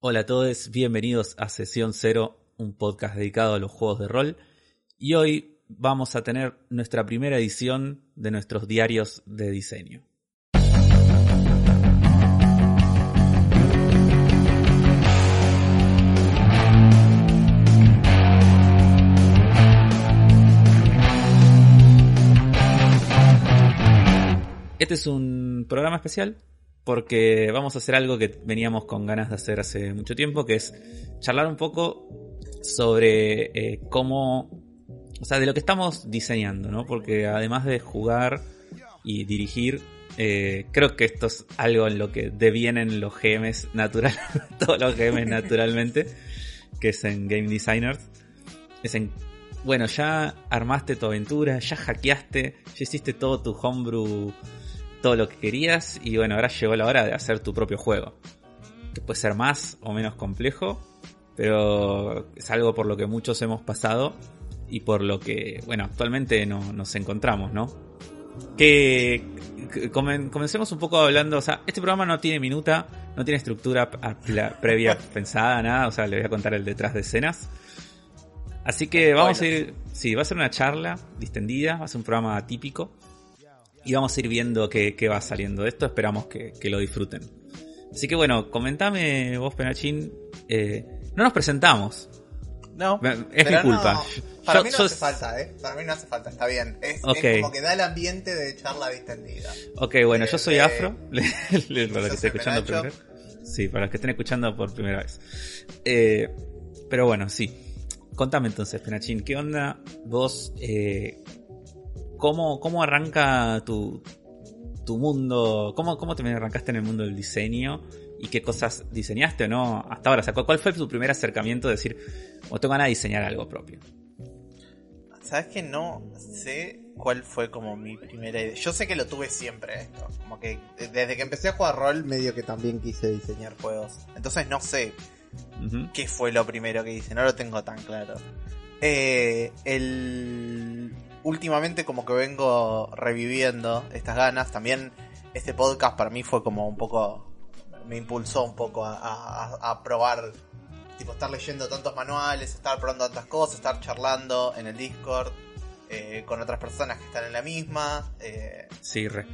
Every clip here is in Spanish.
Hola a todos, bienvenidos a Sesión Cero, un podcast dedicado a los juegos de rol. Y hoy vamos a tener nuestra primera edición de nuestros diarios de diseño. Este es un programa especial porque vamos a hacer algo que veníamos con ganas de hacer hace mucho tiempo, que es charlar un poco sobre eh, cómo, o sea, de lo que estamos diseñando, ¿no? Porque además de jugar y dirigir, eh, creo que esto es algo en lo que devienen los GMs natural, todos los GMs naturalmente, que es en Game Designers. Es en, bueno, ya armaste tu aventura, ya hackeaste, ya hiciste todo tu homebrew todo lo que querías y bueno, ahora llegó la hora de hacer tu propio juego. Que puede ser más o menos complejo, pero es algo por lo que muchos hemos pasado y por lo que, bueno, actualmente no, nos encontramos, ¿no? Que comencemos un poco hablando, o sea, este programa no tiene minuta, no tiene estructura previa pensada, nada, o sea, le voy a contar el detrás de escenas. Así que vamos a ir, sí, va a ser una charla distendida, va a ser un programa típico y vamos a ir viendo qué, va saliendo de esto. Esperamos que, lo disfruten. Así que bueno, comentame vos, Penachín. Eh, no nos presentamos. No. Es mi culpa. para mí no hace falta, ¿eh? Para mí no hace falta, está bien. Es, como que da el ambiente de charla distendida. Ok, bueno, yo soy Afro. para los que estén escuchando primero. Sí, para los que estén escuchando por primera vez. Eh, pero bueno, sí. Contame entonces, Penachín, ¿qué onda vos? Eh, ¿Cómo, cómo arranca tu, tu mundo? ¿Cómo, ¿Cómo te arrancaste en el mundo del diseño? ¿Y qué cosas diseñaste o no hasta ahora? ¿cuál fue tu primer acercamiento de decir, o tengo ganas de diseñar algo propio? Sabes que no sé cuál fue como mi primera idea. Yo sé que lo tuve siempre esto. Como que desde que empecé a jugar rol, medio que también quise diseñar juegos. Entonces no sé qué fue lo primero que hice. No lo tengo tan claro. Eh, el últimamente como que vengo reviviendo estas ganas. También este podcast para mí fue como un poco, me impulsó un poco a, probar, tipo estar leyendo tantos manuales, estar probando tantas cosas, estar charlando en el Discord eh, con otras personas que están en la misma. Eh, sí, re.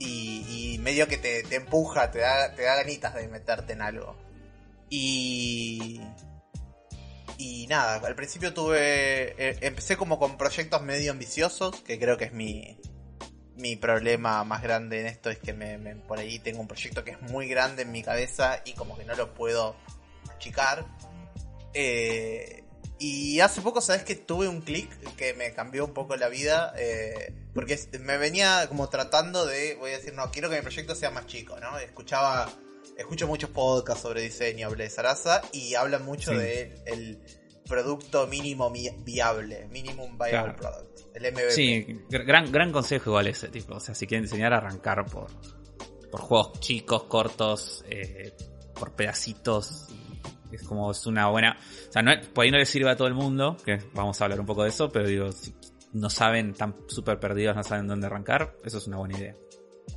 Y, medio que te, te empuja, te da, te da ganitas de meterte en algo. Y y nada, al principio tuve. Eh, empecé como con proyectos medio ambiciosos, que creo que es mi, mi problema más grande en esto. Es que me, por ahí tengo un proyecto que es muy grande en mi cabeza y como que no lo puedo achicar. Eh, y hace poco, ¿sabes que tuve un clic que me cambió un poco la vida? Eh, porque me venía como tratando de, voy a decir, no, quiero que mi proyecto sea más chico, ¿no? Escuchaba escucho muchos podcasts sobre diseño de Sarasa y hablan mucho de el producto mínimo viable, minimum viable product, el MVP. Sí, gran, gran consejo igual ese tipo. O sea, si quieren diseñar, arrancar por, por juegos chicos, cortos, eh, por pedacitos. Es como es una buena. O sea, no, por ahí no le sirve a todo el mundo, que vamos a hablar un poco de eso, pero digo, si no saben, tan súper perdidos, no saben dónde arrancar, eso es una buena idea.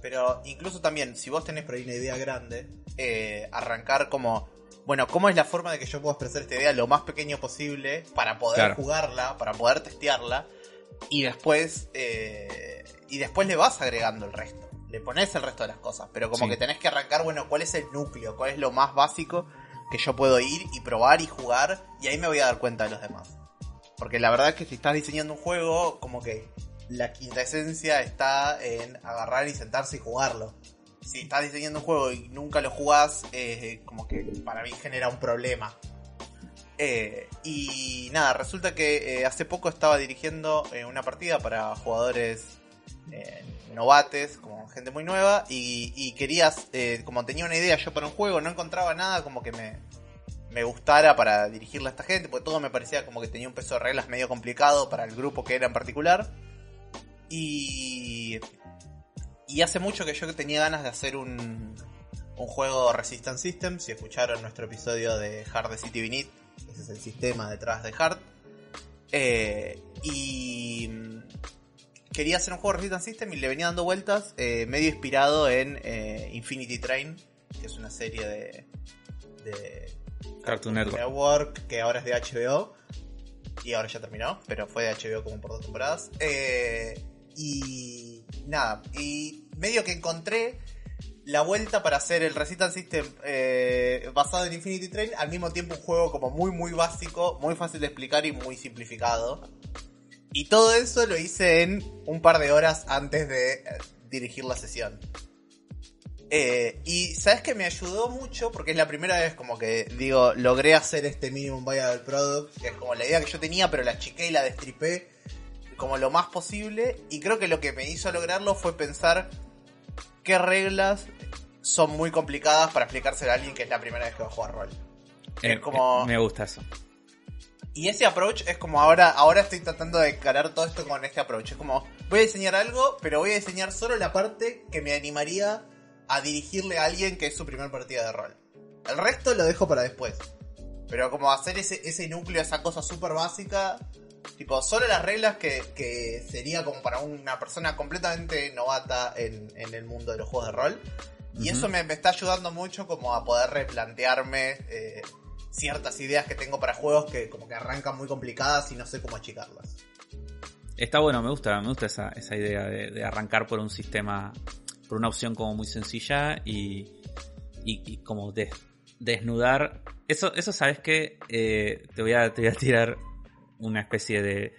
Pero incluso también, si vos tenés por ahí una idea grande, eh, arrancar como, bueno, ¿cómo es la forma de que yo pueda expresar esta idea lo más pequeño posible para poder jugarla, para poder testearla? Y después, eh, y después le vas agregando el resto. Le pones el resto de las cosas. Pero como que tenés que arrancar, bueno, ¿cuál es el núcleo? ¿Cuál es lo más básico que yo puedo ir y probar y jugar? Y ahí me voy a dar cuenta de los demás. Porque la verdad es que si estás diseñando un juego, como que la quinta esencia está en agarrar y sentarse y jugarlo. Si estás diseñando un juego y nunca lo jugás, eh, como que para mí genera un problema. Eh, y nada, resulta que eh, hace poco estaba dirigiendo una partida para jugadores novates, como gente muy nueva, y, querías, como tenía una idea yo para un juego, no encontraba nada como que me, me gustara para dirigirle a esta gente, porque todo me parecía como que tenía un peso de reglas medio complicado para el grupo que era en particular. Y. Y hace mucho que yo tenía ganas de hacer un, un juego Resistance System. Si escucharon nuestro episodio de Hard the City Beneath, ese es el sistema detrás de Hard. Eh, y quería hacer un juego Resistance System y le venía dando vueltas, eh, medio inspirado en eh, Infinity Train, que es una serie de, de Cartoon Network. Network, que ahora es de HBO. Y ahora ya terminó, pero fue de HBO como por dos temporadas. Eh, y nada, y medio que encontré la vuelta para hacer el Recital System eh, basado en Infinity Train, al mismo tiempo un juego como muy muy básico, muy fácil de explicar y muy simplificado. Y todo eso lo hice en un par de horas antes de eh, dirigir la sesión. Eh, y sabes que me ayudó mucho porque es la primera vez como que digo, logré hacer este minimum viable product, que es como la idea que yo tenía, pero la achiqué y la destripé como lo más posible. Y creo que lo que me hizo lograrlo fue pensar qué reglas son muy complicadas para explicárselo a alguien que es la primera vez que va a jugar rol. es como... me gusta eso. Y ese approach es como ahora, ahora estoy tratando de encarar todo esto con este approach. Es como, voy a diseñar algo, pero voy a diseñar solo la parte que me animaría a dirigirle a alguien que es su primer partida de rol. El resto lo dejo para después. Pero como hacer ese, ese núcleo, esa cosa súper básica, tipo, solo las reglas que, sería como para una persona completamente novata en, el mundo de los juegos de rol. Y eso me, está ayudando mucho como a poder replantearme eh, ciertas ideas que tengo para juegos que como que arrancan muy complicadas y no sé cómo achicarlas. Está bueno, me gusta, me gusta esa, esa idea de, arrancar por un sistema, por una opción como muy sencilla y, y, como desnudar. Eso, eso sabes que eh, te, voy a, te voy a tirar una especie de,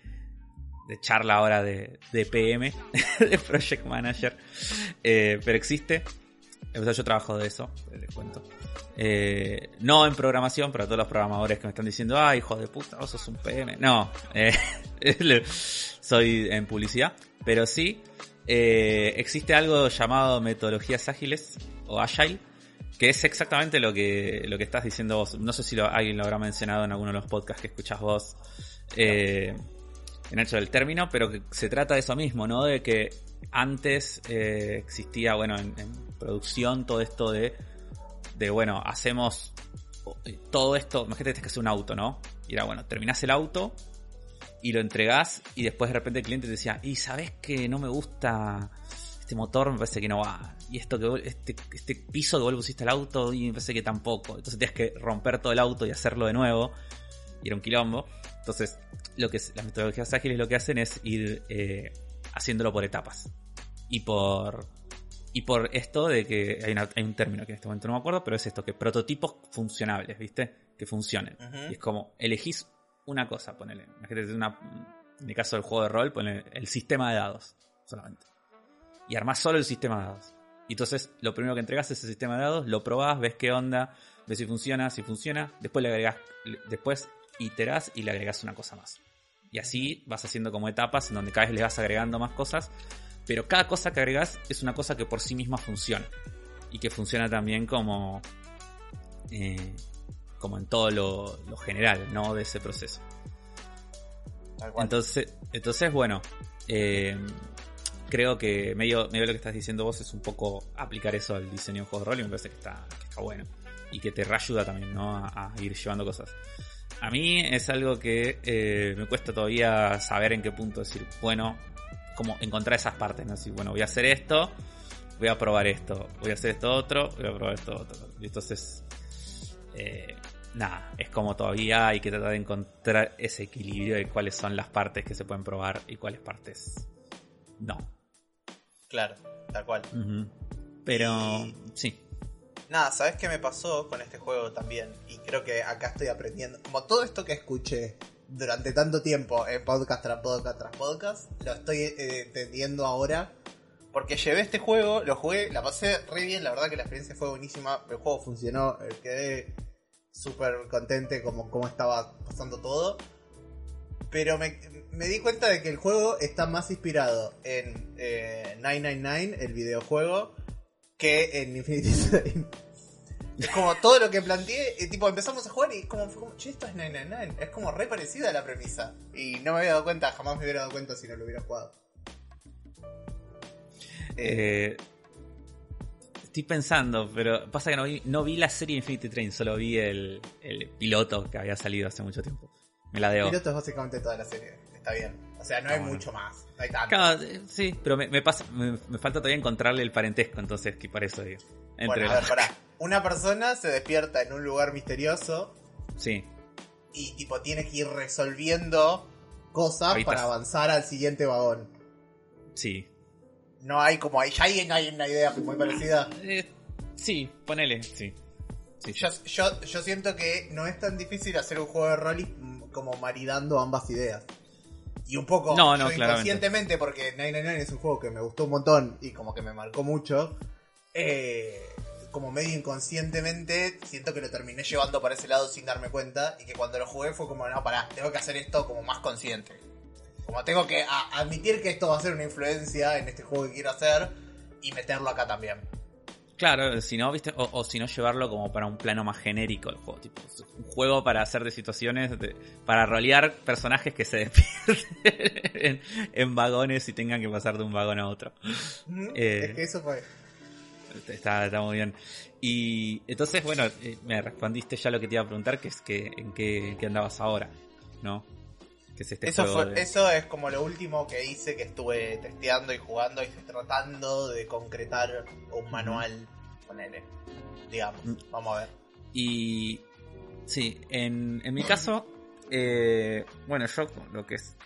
de charla ahora de, de PM, de Project Manager, eh, pero existe. Yo trabajo de eso, les cuento. Eh, no en programación, pero todos los programadores que me están diciendo, ah, hijo de puta, vos sos un PM. No, eh, soy en publicidad, pero sí, eh, existe algo llamado metodologías ágiles o agile, que es exactamente lo que, lo que estás diciendo vos. No sé si alguien lo habrá mencionado en alguno de los podcasts que escuchás vos en hecho del término, pero que se trata de eso mismo, ¿no? De que antes existía, bueno, en producción todo esto de de, bueno, hacemos todo esto, imagínate que es un auto, ¿no? Y era, bueno, terminás el auto y lo entregás y después de repente el cliente te decía, y sabes que no me gusta este motor, me parece que no va. Y esto que este, este piso que vos le pusiste al auto y me parece que tampoco. Entonces tienes que romper todo el auto y hacerlo de nuevo. Y era un quilombo. Entonces, lo que las metodologías ágiles lo que hacen es ir eh, haciéndolo por etapas. Y por y por esto de que hay, un término que en este momento no me acuerdo, pero es esto, que prototipos funcionables, ¿viste? Que funcionen. Y es como, elegís una cosa, ponele. Una, en el caso del juego de rol, ponele el sistema de dados, solamente. Y armás solo el sistema de dados. Y entonces lo primero que entregas es el sistema de dados, lo probás, ves qué onda, ves si funciona, si funciona, después le agregás, después iterás y le agregás una cosa más. Y así vas haciendo como etapas en donde cada vez le vas agregando más cosas pero cada cosa que agregas es una cosa que por sí misma funciona. Y que funciona también como. Eh, como en todo lo, general, ¿no? De ese proceso. Entonces, entonces, bueno. Eh, creo que medio, medio lo que estás diciendo vos es un poco aplicar eso al diseño de juegos de rol y me parece que está, bueno. Y que te reayuda también, ¿no? A, ir llevando cosas. A mí es algo que eh, me cuesta todavía saber en qué punto decir, bueno, como encontrar esas partes, ¿no? Así, bueno, voy a hacer esto, voy a probar esto, voy a hacer esto otro, voy a probar esto otro. Y entonces, eh, nada, es como todavía hay que tratar de encontrar ese equilibrio de cuáles son las partes que se pueden probar y cuáles partes no. Claro, tal cual. Pero, sí. Nada, ¿sabes qué me pasó con este juego también? Y creo que acá estoy aprendiendo. Como todo esto que escuché durante tanto tiempo, en podcast tras podcast tras podcast, lo estoy eh, entendiendo ahora. Porque llevé este juego, lo jugué, la pasé re bien, la verdad que la experiencia fue buenísima, el juego funcionó, eh, quedé súper contente como cómo estaba pasando todo. Pero me, di cuenta de que el juego está más inspirado en eh, 999, el videojuego, que en Infinity Es como todo lo que planteé, y tipo empezamos a jugar y como fue como, che, esto es 999. Es como re parecida a la premisa. Y no me había dado cuenta, jamás me hubiera dado cuenta si no lo hubiera jugado. Eh, estoy pensando, pero pasa que no vi, no vi la serie Infinity Train, solo vi el, el piloto que había salido hace mucho tiempo. Me la debo. El piloto es básicamente toda la serie, está bien. O sea, no hay mucho más, no hay tanto. Eh, sí, pero me, pasa, me, falta todavía encontrarle el parentesco, entonces, que por eso digo. Entre bueno, a ver, pará. una persona se despierta en un lugar misterioso. Sí. Y tipo tiene que ir resolviendo cosas para avanzar al siguiente vagón. Sí. No hay como hay, ya hay, una idea muy parecida. Eh, sí, ponele, sí. yo, yo, siento que no es tan difícil hacer un juego de rol mm, como maridando ambas ideas. Y un poco no, no, inconscientemente, porque 999 es un juego que me gustó un montón y como que me marcó mucho. Eh, como medio inconscientemente, siento que lo terminé llevando para ese lado sin darme cuenta. Y que cuando lo jugué fue como, no, pará, tengo que hacer esto como más consciente. Como tengo que admitir que esto va a ser una influencia en este juego que quiero hacer y meterlo acá también. Claro, si no, viste, o, si no llevarlo como para un plano más genérico el juego, tipo un juego para hacer de situaciones, para rolear personajes que se despierten en, vagones y tengan que pasar de un vagón a otro. Eh, es que eso fue. Está, está muy bien. Y entonces, bueno, eh, me respondiste ya lo que te iba a preguntar, que es que en qué, andabas ahora, ¿no? Que es este eso, eso es como lo último que hice, que estuve testeando y jugando y tratando de concretar un manual con él. Digamos, mm. vamos a ver. Y sí, en, en mi caso, eh, bueno, yo lo que es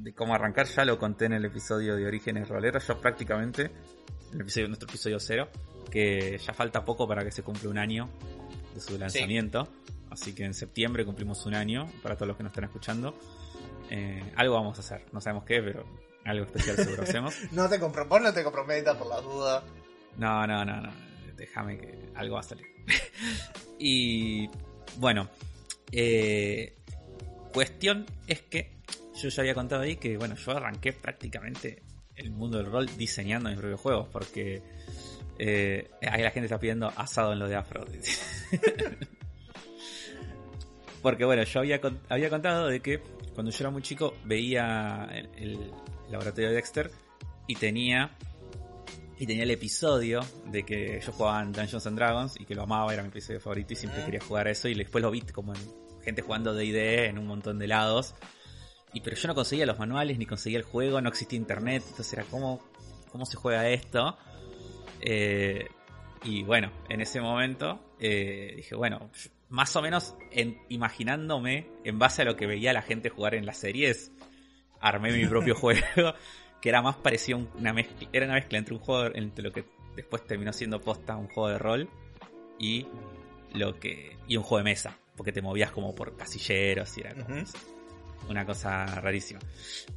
de cómo arrancar ya lo conté en el episodio de Orígenes Roleros. Yo prácticamente, en el episodio, nuestro episodio cero, que ya falta poco para que se cumpla un año de su lanzamiento. Así que en septiembre cumplimos un año para todos los que nos están escuchando. Eh, algo vamos a hacer, no sabemos qué, pero algo especial seguro hacemos. no te vos no te comprometas por la duda. No, no, no, no. Déjame que algo va a salir. y bueno, eh, cuestión es que yo ya había contado ahí que, bueno, yo arranqué prácticamente el mundo del rol diseñando mis propios juegos, porque eh, ahí la gente está pidiendo asado en lo de Afro. Porque bueno, yo había, había contado de que cuando yo era muy chico veía el, laboratorio de Dexter y tenía y tenía el episodio de que yo jugaba en Dungeons and Dragons y que lo amaba, era mi episodio favorito y siempre quería jugar a eso y después lo vi como en gente jugando D&D en un montón de lados. Y pero yo no conseguía los manuales ni conseguía el juego, no existía internet, entonces era como cómo se juega esto. Eh, y bueno, en ese momento eh, dije, bueno, más o menos en, imaginándome, en base a lo que veía la gente jugar en las series, armé mi propio juego, que era más parecido a una mezcla, era una mezcla entre un juego, entre lo que después terminó siendo posta un juego de rol y lo que y un juego de mesa, porque te movías como por casilleros y era como una cosa rarísima.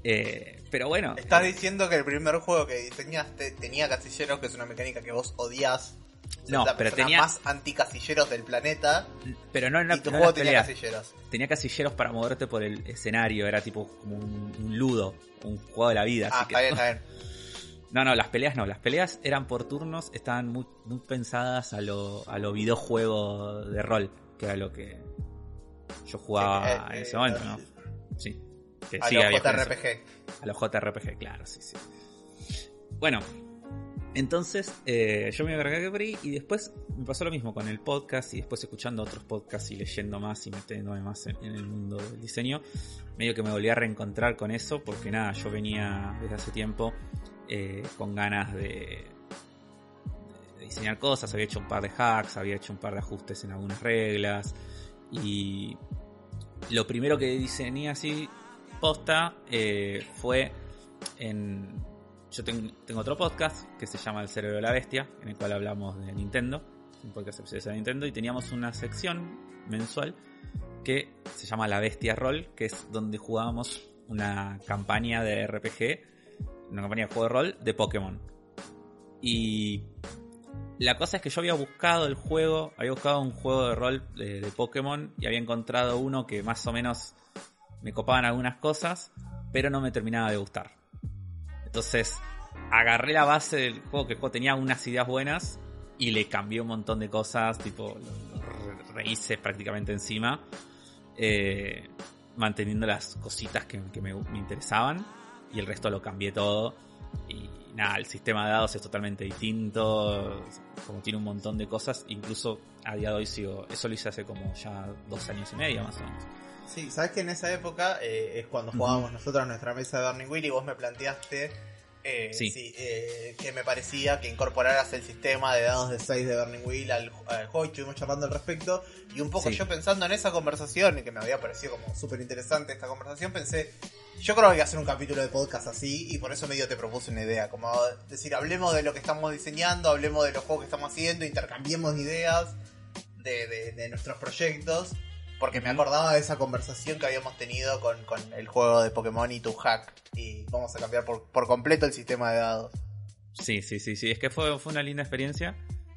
Eh, pero bueno. Estás diciendo que el primer juego que diseñaste tenía casilleros, que es una mecánica que vos odias. No, pero tenía más anticasilleros del planeta. Pero no, no, y tu juego tenía casilleros. Tenía casilleros para moverte por el escenario, era tipo como un, ludo, un juego de la vida. Ah, está bien, está bien. No, no, las peleas no. Las peleas eran por turnos, estaban muy, muy pensadas a lo, a lo videojuego de rol, que era lo que yo jugaba eh, en ese momento, ¿no? Sí. a los JRPG. A los JRPG, claro, sí, sí. Bueno, entonces eh, yo me agregué por ahí y después me pasó lo mismo con el podcast y después escuchando otros podcasts y leyendo más y metiéndome más en, el mundo del diseño, medio que me volví a reencontrar con eso porque nada, yo venía desde hace tiempo eh, con ganas de, de, diseñar cosas, había hecho un par de hacks, había hecho un par de ajustes en algunas reglas y lo primero que diseñé así posta eh, fue en... Yo tengo, otro podcast que se llama El Cerebro de la Bestia, en el cual hablamos de Nintendo, un podcast de Nintendo, y teníamos una sección mensual que se llama La Bestia Roll, que es donde jugábamos una campaña de RPG, una campaña de juego de rol de Pokémon. Y la cosa es que yo había buscado el juego, había buscado un juego de rol de, Pokémon y había encontrado uno que más o menos me copaban algunas cosas, pero no me terminaba de gustar. Entonces agarré la base del juego, que el juego tenía unas ideas buenas y le cambié un montón de cosas, tipo lo rehice prácticamente encima, eh, manteniendo las cositas que, me, me interesaban y el resto lo cambié todo y nada, el sistema de dados es totalmente distinto, como tiene un montón de cosas, incluso a día de hoy sigo, eso lo hice hace como ya dos años y medio más o menos. Sí, sabes que en esa época eh, es cuando jugábamos nosotros a nuestra mesa de Burning Wheel y vos me planteaste Eh, sí. Eh, que me parecía que incorporaras el sistema de dados de 6 de Burning Wheel al, juego y estuvimos charlando al respecto. Y un poco yo pensando en esa conversación, y que me había parecido como súper interesante esta conversación, pensé, yo creo que hay que hacer un capítulo de podcast así, y por eso medio te propuse una idea, como decir, hablemos de lo que estamos diseñando, hablemos de los juegos que estamos haciendo, intercambiemos ideas de, de nuestros proyectos. Porque me acordaba de esa conversación que habíamos tenido con, el juego de Pokémon y tu hack. Y vamos a cambiar por, completo el sistema de dados. Sí, sí, sí, sí. Es que fue, fue una linda experiencia.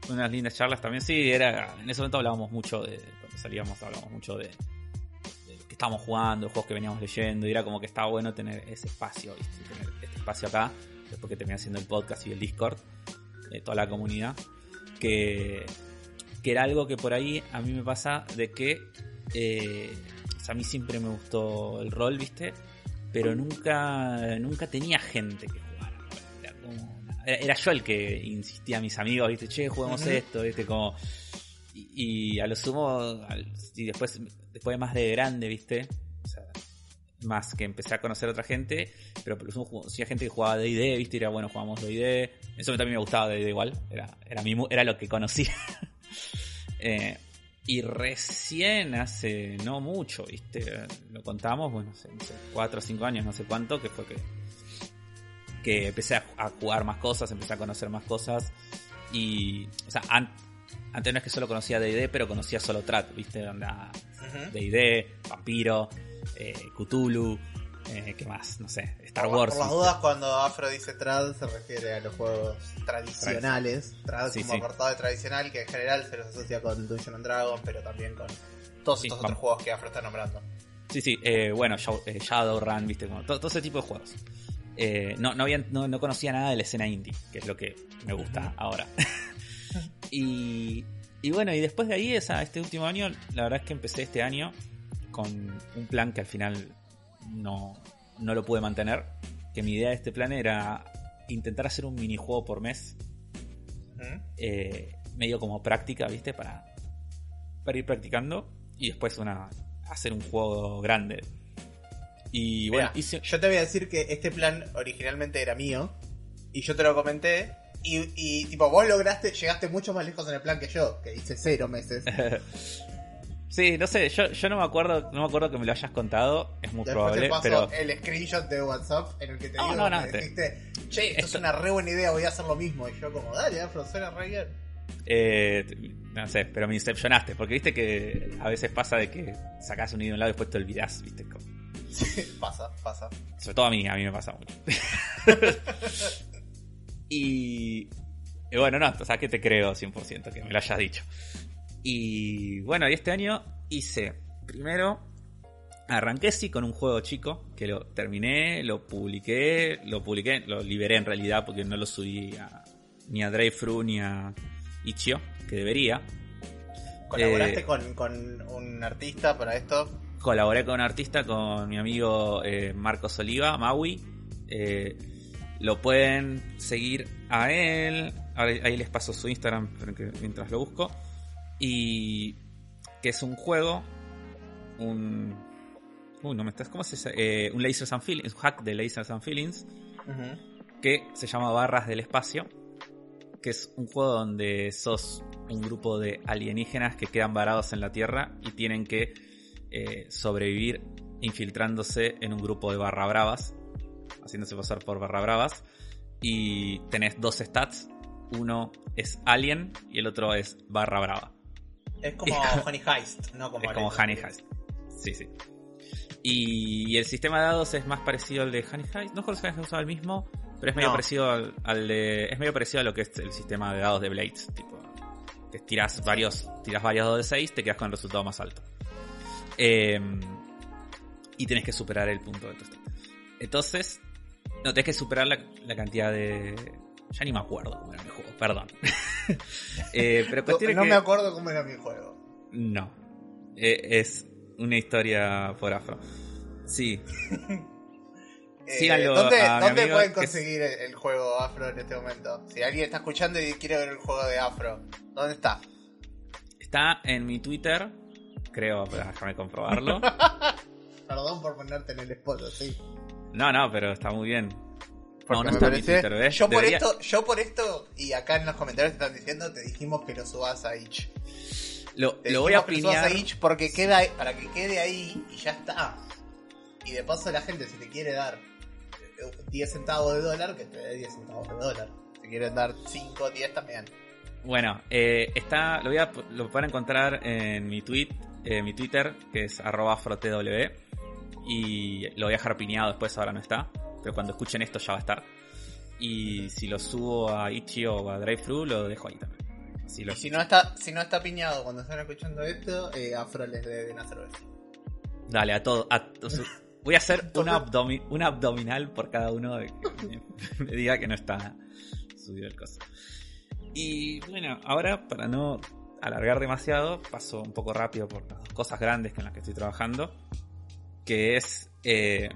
Unas lindas charlas también. Sí, era. En ese momento hablábamos mucho de. Cuando salíamos hablábamos mucho de. que estábamos jugando, juegos que veníamos leyendo. Y era como que estaba bueno tener ese espacio, Tener este espacio acá. Después que terminé haciendo el podcast y el Discord. De toda la comunidad. Que. Que era algo que por ahí a mí me pasa de que eh, a mí siempre me gustó el rol, ¿viste? Pero nunca, nunca tenía gente que jugara. Era, yo el que insistía a mis amigos, ¿viste? Che, juguemos esto, ¿viste? Como... Y, a lo sumo, y después, después más de grande, ¿viste? O sea, más que empecé a conocer a otra gente, pero por lo sumo conocía gente que jugaba D&D, ¿viste? Y era bueno, jugamos D&D. Eso también me gustaba D&D igual, era, era, era lo que conocía. eh, y recién hace no mucho, ¿viste? Lo contamos, bueno, hace, no sé, cuatro o cinco años, no sé cuánto, que fue que, que empecé a, jugar más cosas, empecé a conocer más cosas. Y, o sea, antes no es que solo conocía D&D, pero conocía solo Trat, ¿viste? Onda, D&D, Vampiro, eh, Cthulhu, eh, ¿Qué más? No sé. Star Wars. Por las dudas, cuando Afro dice trad, se refiere a los juegos tradicionales. Trad como apartado de tradicional, que en general se los asocia con Dungeon and Dragons, pero también con todos estos otros juegos que Afro está nombrando. Sí, sí. Eh, bueno, eh, Shadowrun, viste, todo, ese tipo de juegos. no, no, había, no, conocía nada de la escena indie, que es lo que me gusta ahora. y, y bueno, y después de ahí, esa, este último año, la verdad es que empecé este año con un plan que al final no, no lo pude mantener. Que mi idea de este plan era intentar hacer un minijuego por mes. Eh, medio como práctica, ¿viste? Para, para ir practicando. Y después una, hacer un juego grande. Y bueno, yo te voy a decir que este plan originalmente era mío. Y yo te lo comenté. Y, y tipo, vos lograste, llegaste mucho más lejos en el plan que yo, que hice cero meses. Sí, no sé, yo, yo no me acuerdo, no me acuerdo que me lo hayas contado, es muy probable, pero el screenshot de WhatsApp en el que te digo, dijiste, "Che, esto, es una re buena idea, voy a hacer lo mismo." Y yo como, "Dale, Afro, suena re bien." Eh, no sé, pero me incepcionaste, porque viste que a veces pasa de que sacas un idea de un lado y después te olvidás, viste. Sí, pasa, pasa. Sobre todo a mí, a mí me pasa mucho. y, y, bueno, no, o sea, que te creo 100% que me lo hayas dicho. Y bueno, y este año hice primero, arranqué sí con un juego chico, que lo terminé, lo publiqué, lo publiqué, lo liberé en realidad porque no lo subí ni a Dreyfru ni a Ichio, que debería. ¿Colaboraste eh, con, un artista para esto? Colaboré con un artista, con mi amigo eh, Marcos Oliva, Maui. Eh, lo pueden seguir a él. ahí les paso su Instagram mientras lo busco. Y que es un juego, un... Uy, no me estás... ¿Cómo se eh, un Lasers and Feelings, un hack de Lasers and Feelings, que se llama Barras del Espacio, que es un juego donde sos un grupo de alienígenas que quedan varados en la Tierra y tienen que eh, sobrevivir infiltrándose en un grupo de barra bravas, haciéndose pasar por barra bravas, y tenés dos stats, uno es alien y el otro es barra brava. Es como Honey Heist, no como Es como Honey Heist. Sí, sí. Y, el sistema de dados es más parecido al de Honey Heist. No recuerdo si Honey usado el mismo, pero es medio parecido al, de. Es medio parecido a lo que es el sistema de dados de Blades. Tipo. Que tiras varios. Tiras varios dados de 6, te quedas con el resultado más alto. Em, y tienes que superar el punto de tu Entonces. No, tienes que superar la, la cantidad de. Ya ni me acuerdo cómo era mi juego, perdón. Eh, pero no, me acuerdo cómo era mi juego. No. Eh, es una historia por afro. Sí. Eh, ¿Dónde, pueden conseguir el, juego afro en este momento? Si alguien está escuchando y quiere ver el juego de afro, ¿dónde está? Está en mi Twitter, creo, pero déjame comprobarlo. Perdón por ponerte en el spot, sí. No, no, pero está muy bien. No, no está Twitter, Yo por, esto, yo por esto, y acá en los comentarios te están diciendo, te dijimos que lo subas a Itch. Lo, lo voy a pinear. porque queda para que quede ahí y ya está. Y de paso la gente, si te quiere dar 10 centavos de dólar, que te dé 10 centavos de dólar. Si quieren dar 5, 10 también. Bueno, eh, está, lo, voy a, lo pueden encontrar en mi tweet, eh, mi Twitter, que es arroba frotw. Y lo voy a dejar piñado después, ahora no está. Pero cuando escuchen esto ya va a estar. Y si lo subo a Ichi o a DriveThru, lo dejo ahí también. Si, si, no está, si no está piñado cuando están escuchando esto, eh, Afro les debe una cerveza. Dale, a todo. voy a hacer un, abdominal por cada uno de que me diga que no está subido el coso. Y bueno, ahora para no alargar demasiado, paso un poco rápido por las cosas grandes con las que estoy trabajando. Que es eh,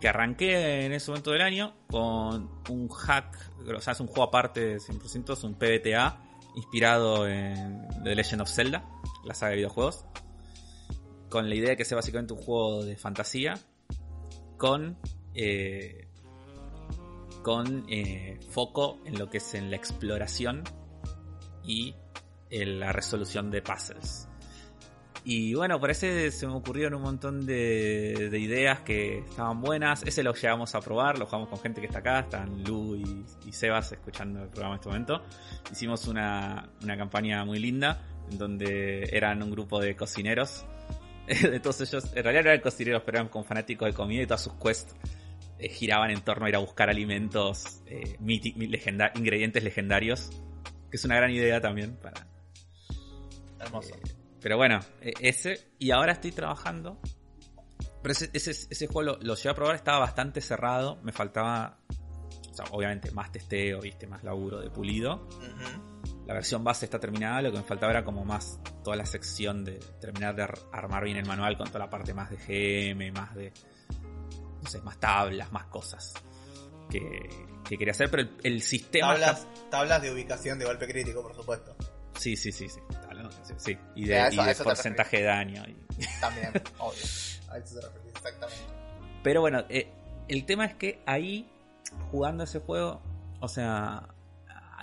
que arranqué en ese momento del año con un hack, o sea, es un juego aparte de 100%, es un PBTA inspirado en The Legend of Zelda, la saga de videojuegos, con la idea de que sea básicamente un juego de fantasía, con, eh, con eh, foco en lo que es en la exploración y en la resolución de puzzles. Y bueno, parece se me ocurrieron un montón de, ideas que estaban buenas. Ese lo llevamos a probar, lo jugamos con gente que está acá, están Lu y, Sebas escuchando el programa en este momento. Hicimos una, campaña muy linda, en donde eran un grupo de cocineros. de todos ellos, en realidad no eran cocineros, pero eran con fanáticos de comida y todas sus quests eh, giraban en torno a ir a buscar alimentos, eh, ingredientes legendarios. Que es una gran idea también para... Hermoso. Eh, pero bueno, e, ese. Y ahora estoy trabajando. Pero ese, ese, juego lo, lo, llevé a probar, estaba bastante cerrado. Me faltaba. O sea, obviamente más testeo, viste, más laburo de pulido. La versión base está terminada, lo que me faltaba era como más toda la sección de terminar de armar bien el manual con toda la parte más de GM, más de. No sé, más tablas, más cosas. Que, quería hacer, pero el, sistema. Tablas, tablas de ubicación de golpe crítico, por supuesto. Sí, sí, sí, sí. Sí, y de, porcentaje de daño. También, obvio. A eso se exactamente. Pero bueno, eh, el tema es que ahí, jugando ese juego, o sea,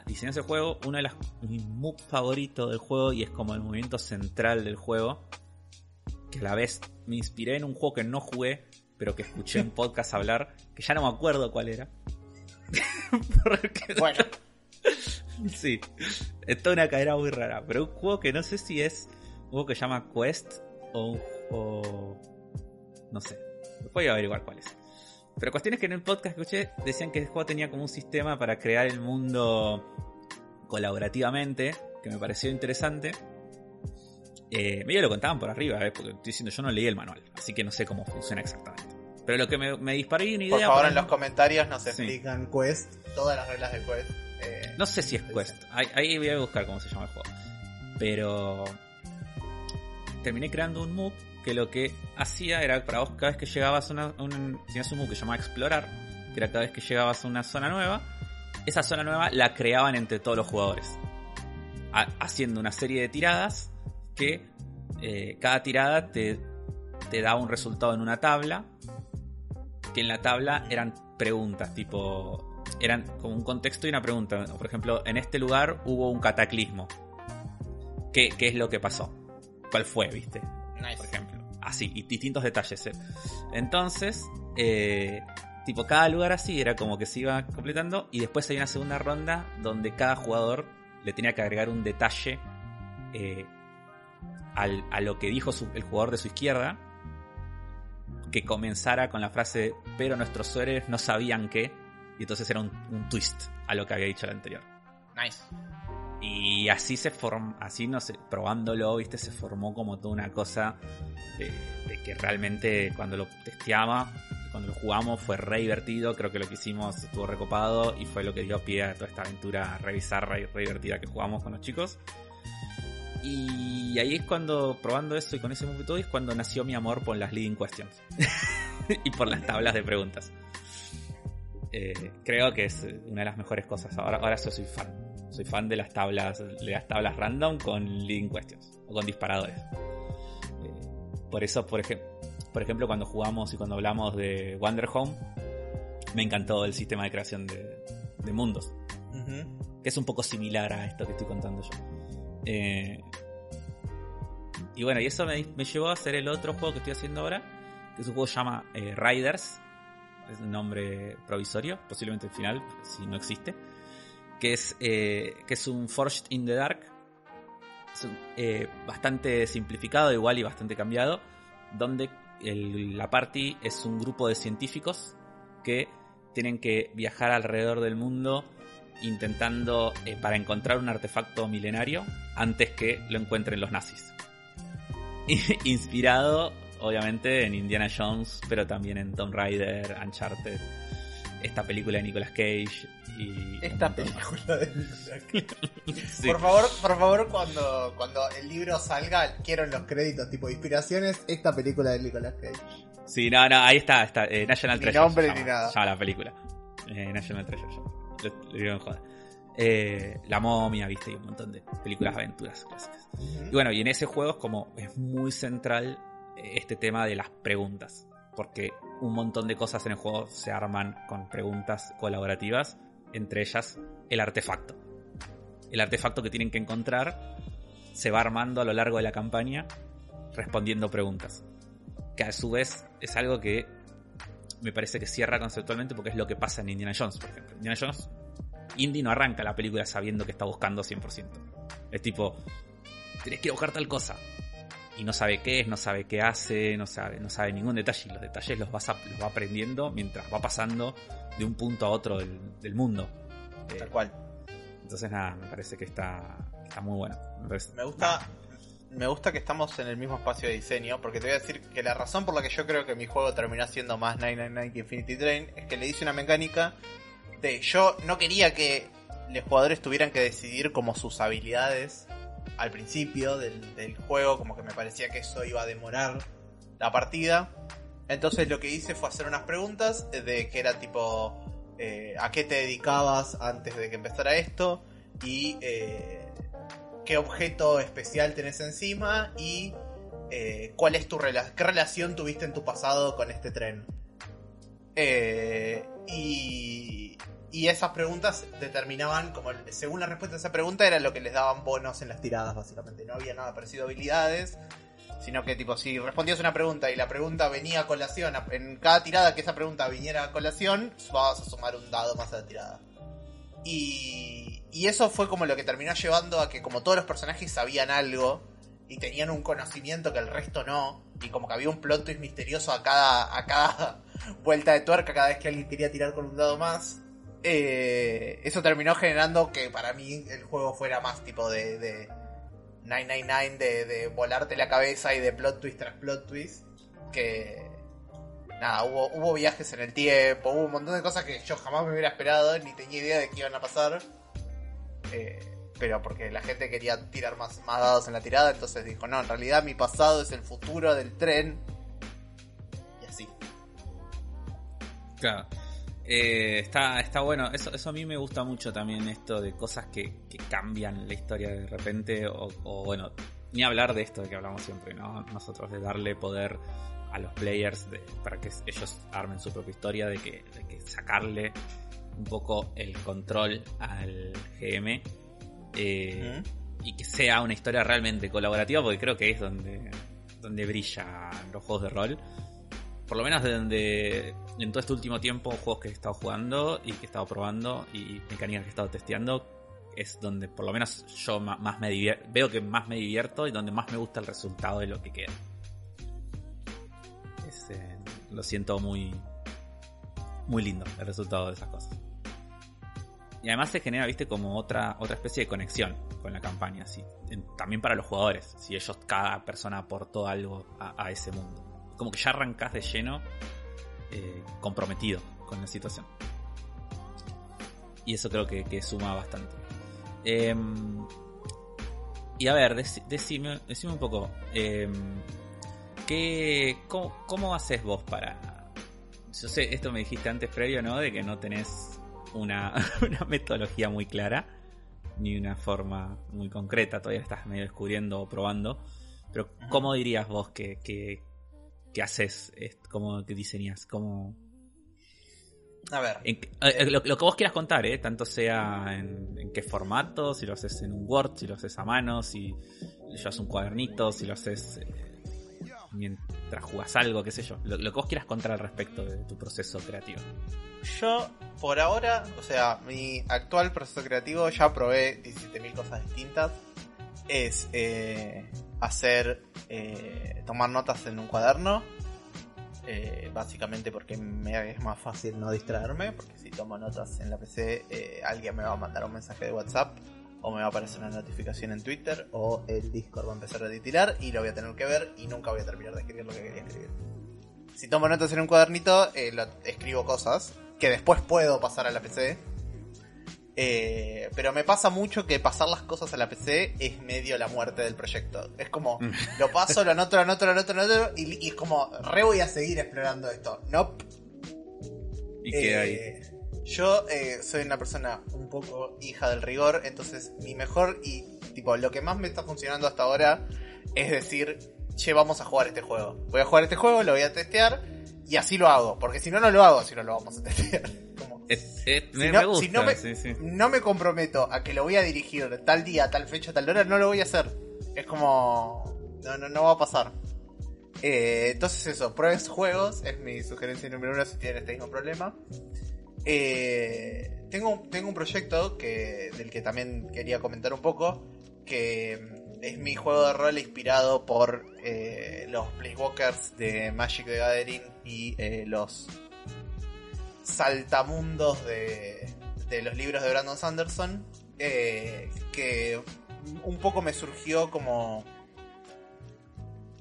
diseñando ese juego, uno de los, mis moves favoritos del juego y es como el movimiento central del juego, que a la vez me inspiré en un juego que no jugué, pero que escuché en podcast hablar, que ya no me acuerdo cuál era. bueno. Sí, es toda una cadera muy rara. Pero un juego que no sé si es un juego que se llama Quest o un juego. No sé. Voy a averiguar cuál es. Pero cuestiones que en el podcast que escuché decían que el juego tenía como un sistema para crear el mundo colaborativamente, que me pareció interesante. Eh, medio lo contaban por arriba, eh, porque estoy diciendo yo no leí el manual, así que no sé cómo funciona exactamente. Pero lo que me, me disparó una idea. Por favor, en los comentarios nos explican Quest, todas las reglas de Quest. Eh, no sé si es Quest. Ahí, voy a buscar cómo se llama el juego. Pero terminé creando un move que lo que hacía era para vos cada vez que llegabas a una, un, tenías un move que se llamaba explorar, que era cada vez que llegabas a una zona nueva, esa zona nueva la creaban entre todos los jugadores, haciendo una serie de tiradas que eh, cada tirada te, te daba un resultado en una tabla, que en la tabla eran preguntas tipo eran como un contexto y una pregunta. Por ejemplo, en este lugar hubo un cataclismo. ¿Qué, es lo que pasó? ¿Cuál fue, viste? Por ejemplo. Así, y distintos detalles. ¿eh? Entonces, eh, tipo, cada lugar así era como que se iba completando. Y después hay una segunda ronda donde cada jugador le tenía que agregar un detalle eh, a lo que dijo el jugador de su izquierda. Que comenzara con la frase, pero nuestros héroes no sabían que y entonces era un, twist a lo que había dicho el anterior. Nice. Y así se formó, así no sé, probándolo, viste, se formó como toda una cosa de, que realmente cuando lo testeaba, cuando lo jugamos fue re divertido, creo que lo que hicimos estuvo recopado y fue lo que dio pie a toda esta aventura re bizarra y re divertida que jugamos con los chicos. Y ahí es cuando, probando eso y con ese momento, es cuando nació mi amor por las leading questions. y por las tablas de preguntas. Eh, creo que es una de las mejores cosas. Ahora, ahora yo soy fan. Soy fan de las tablas, de las tablas random con leading questions o con disparadores. Eh, por eso, por, ejemplo por ejemplo, cuando jugamos y cuando hablamos de Wonder Home, me encantó el sistema de creación de, mundos. Que es un poco similar a esto que estoy contando yo. Eh, y bueno, y eso me, llevó a hacer el otro juego que estoy haciendo ahora, que es un juego que se llama eh, Riders. Es un nombre provisorio, posiblemente el final, si no existe. Que es, eh, que es un Forged in the Dark. Es bastante simplificado, igual y bastante cambiado. Donde la party es un grupo de científicos que tienen que viajar alrededor del mundo intentando eh, para encontrar un artefacto milenario antes que lo encuentren los nazis. Inspirado, obviamente, en Indiana Jones, pero también en Tomb Raider, Uncharted, esta película de Nicolas Cage y esta película de Nicolas Cage. Por favor, por favor, cuando, cuando el libro salga, quiero en los créditos tipo inspiraciones esta película de Nicolas Cage. Sí, no, no, ahí está, está eh, National Treasure. Ni nombre ni nada. Ya la película. Eh, National Treasure. Le, digo en joda. Eh, la momia, viste, y un montón de películas aventuras clásicas. Y bueno, y en ese juego es como, es muy central este tema de las preguntas. Porque un montón de cosas en el juego se arman con preguntas colaborativas, entre ellas el artefacto. El artefacto que tienen que encontrar se va armando a lo largo de la campaña respondiendo preguntas. Que a su vez es algo que me parece que cierra conceptualmente porque es lo que pasa en Indiana Jones, por ejemplo. Indiana Jones, Indy no arranca la película sabiendo que está buscando 100%. Es tipo, tenés que buscar tal cosa. Y no sabe qué es, no sabe qué hace, no sabe, no sabe ningún detalle. Y los detalles los, vas los va aprendiendo mientras va pasando de un punto a otro del, mundo. Tal cual. Entonces nada, me parece que está, está muy bueno. Me, gusta, me gusta que estamos en el mismo espacio de diseño, porque te voy a decir que la razón por la que yo creo que mi juego terminó siendo más 999 que Infinity Train es que le hice una mecánica de yo no quería que los jugadores tuvieran que decidir como sus habilidades al principio del, juego, como que me parecía que eso iba a demorar la partida. Entonces lo que hice fue hacer unas preguntas de que era tipo, eh, ¿a qué te dedicabas antes de que empezara esto? Y eh, qué objeto especial tenés encima y eh, cuál es tu qué relación tuviste en tu pasado con este tren. Y, y esas preguntas determinaban, como según la respuesta a esa pregunta, era lo que les daban bonos en las tiradas, básicamente. No había nada parecido habilidades, sino que, tipo, si respondías una pregunta y la pregunta venía a colación, en cada tirada que esa pregunta viniera a colación, vas a sumar un dado más a la tirada. Y, y eso fue como lo que terminó llevando a que como todos los personajes sabían algo y tenían un conocimiento que el resto no, y como que había un plot twist misterioso a cada, a cada vuelta de tuerca cada vez que alguien quería tirar con un dado más, eh, eso terminó generando que para mí el juego fuera más tipo de, de 999, de, de volarte la cabeza y de plot twist tras plot twist, que, nada, hubo, viajes en el tiempo, hubo un montón de cosas que yo jamás me hubiera esperado, ni tenía idea de que iban a pasar. Eh, pero porque la gente quería tirar más, más dados en la tirada, entonces dijo, no, en realidad mi pasado es el futuro del tren. Y así. Claro. Eh, está, está bueno, eso, eso a mí me gusta mucho también, esto de cosas que, cambian la historia de repente, o, o, bueno, ni hablar de esto de que hablamos siempre, ¿no? Nosotros de darle poder a los players para que ellos armen su propia historia, de que, sacarle un poco el control al GM eh, y que sea una historia realmente colaborativa, porque creo que es donde, donde brillan los juegos de rol. Por lo menos de donde en todo este último tiempo, juegos que he estado jugando y que he estado probando y mecánicas que he estado testeando, es donde por lo menos yo más me veo que más me divierto y donde más me gusta el resultado de lo que queda lo siento muy, muy lindo el resultado de esas cosas. Y además se genera, viste, como otra, otra especie de conexión con la campaña, así. también para los jugadores, si ellos, cada persona aportó algo a, ese mundo. Como que ya arrancás de lleno eh, comprometido con la situación. Y eso creo que, suma bastante. Em, y a ver, decime, decime un poco. Eh, ¿Qué, cómo, haces vos para.? Yo sé, esto me dijiste antes previo, ¿no? De que no tenés una, metodología muy clara, ni una forma muy concreta, todavía estás medio descubriendo o probando. Pero, ¿cómo dirías vos que, que, haces? ¿Cómo te diseñas? ¿Cómo.? A ver. Eh, lo, que vos quieras contar, ¿eh? Tanto sea en, qué formato, si lo haces en un Word, si lo haces a mano, si llevas un cuadernito, si lo haces eh, mientras jugás algo, qué sé yo. Lo, que vos quieras contar al respecto de tu proceso creativo. Yo, por ahora, o sea, mi actual proceso creativo, ya probé 17.000 cosas distintas. Es eh, hacer, tomar notas en un cuaderno eh, básicamente porque me es más fácil no distraerme, porque si tomo notas en la PC, eh, alguien me va a mandar un mensaje de WhatsApp, o me va a aparecer una notificación en Twitter, o el Discord va a empezar a titilar y lo voy a tener que ver y nunca voy a terminar de escribir lo que quería escribir. Si tomo notas en un cuadernito, eh, escribo cosas que después puedo pasar a la PC eh, pero me pasa mucho que pasar las cosas a la PC es medio la muerte del proyecto. Es como, mm. lo paso, lo anoto, lo anoto, lo anoto, lo anoto, y, es como, re voy a seguir explorando esto. Nope. ¿Y qué hay? Eh, yo eh, soy una persona un poco hija del rigor, entonces mi mejor y, tipo, lo que más me está funcionando hasta ahora es decir, che, vamos a jugar este juego. Voy a jugar este juego, lo voy a testear, y así lo hago, porque si no, no lo hago, si no lo vamos a testear no, me, comprometo a que lo voy a dirigir tal día, tal fecha, tal hora, no lo voy a hacer. Es como. No, no, no va a pasar. Eh, entonces, eso, pruebes juegos, es mi sugerencia número uno si tienen este mismo problema. Eh, tengo, tengo un proyecto que, del que también quería comentar un poco, que es mi juego de rol inspirado por eh, los Playwalkers de Magic the Gathering y los saltamundos de, de los libros de Brandon Sanderson, eh, que un poco me surgió como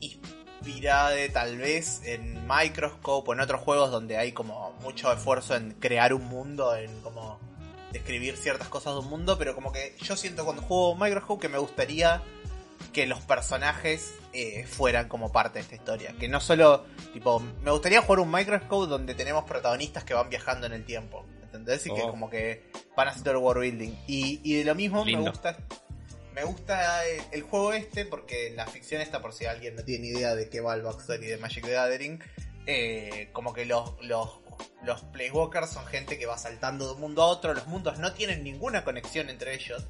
inspirada tal vez en Microscope o en otros juegos donde hay como mucho esfuerzo en crear un mundo, en como describir ciertas cosas de un mundo, pero como que yo siento cuando juego Microscope que me gustaría que los personajes eh, fueran como parte de esta historia. Que no solo, tipo, me gustaría jugar un Microscope donde tenemos protagonistas que van viajando en el tiempo. ¿Entendés? Y que oh. como que van haciendo el world building. Y, y de lo mismo me gusta. Me gusta el, juego este porque la ficción esta, por si alguien no tiene idea de qué va el backstory de Magic the Gathering, eh, como que los, los, los Playwalkers son gente que va saltando de un mundo a otro. Los mundos no tienen ninguna conexión entre ellos,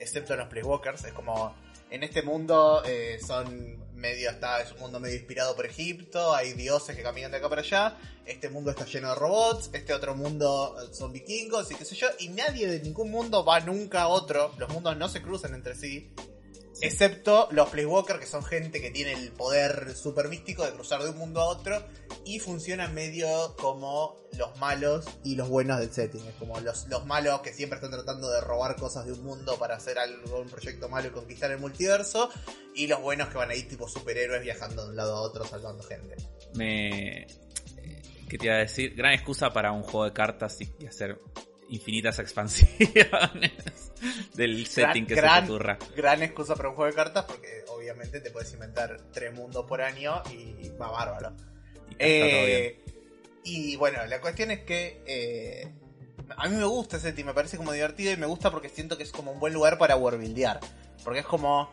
excepto los Playwalkers. Es como en este mundo eh, son medio está es un mundo medio inspirado por Egipto hay dioses que caminan de acá para allá este mundo está lleno de robots este otro mundo eh, son vikingos y qué sé yo y nadie de ningún mundo va nunca a otro los mundos no se cruzan entre sí Excepto los Playwalkers, que son gente que tiene el poder super místico de cruzar de un mundo a otro y funcionan medio como los malos y los buenos del setting. Es como los, los malos que siempre están tratando de robar cosas de un mundo para hacer algo, un proyecto malo y conquistar el multiverso. Y los buenos que van ahí tipo superhéroes viajando de un lado a otro salvando gente. Me... ¿Qué te iba a decir? Gran excusa para un juego de cartas y hacer infinitas expansiones del setting que se te ocurra. Gran excusa para un juego de cartas porque obviamente te puedes inventar tres mundos por año y va bárbaro. Y, eh, y bueno, la cuestión es que eh, a mí me gusta ese setting, me parece como divertido y me gusta porque siento que es como un buen lugar para warbuildear. Porque es como...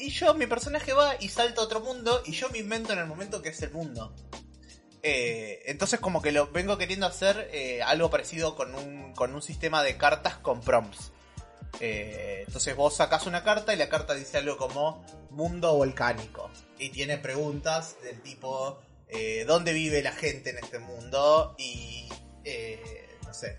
Y yo, mi personaje va y salta a otro mundo y yo me invento en el momento que es el mundo. Eh, entonces como que lo vengo queriendo hacer eh, algo parecido con un, con un sistema de cartas con prompts. Eh, entonces vos sacás una carta y la carta dice algo como mundo volcánico. Y tiene preguntas del tipo ¿dónde vive la gente en este mundo? Y no sé,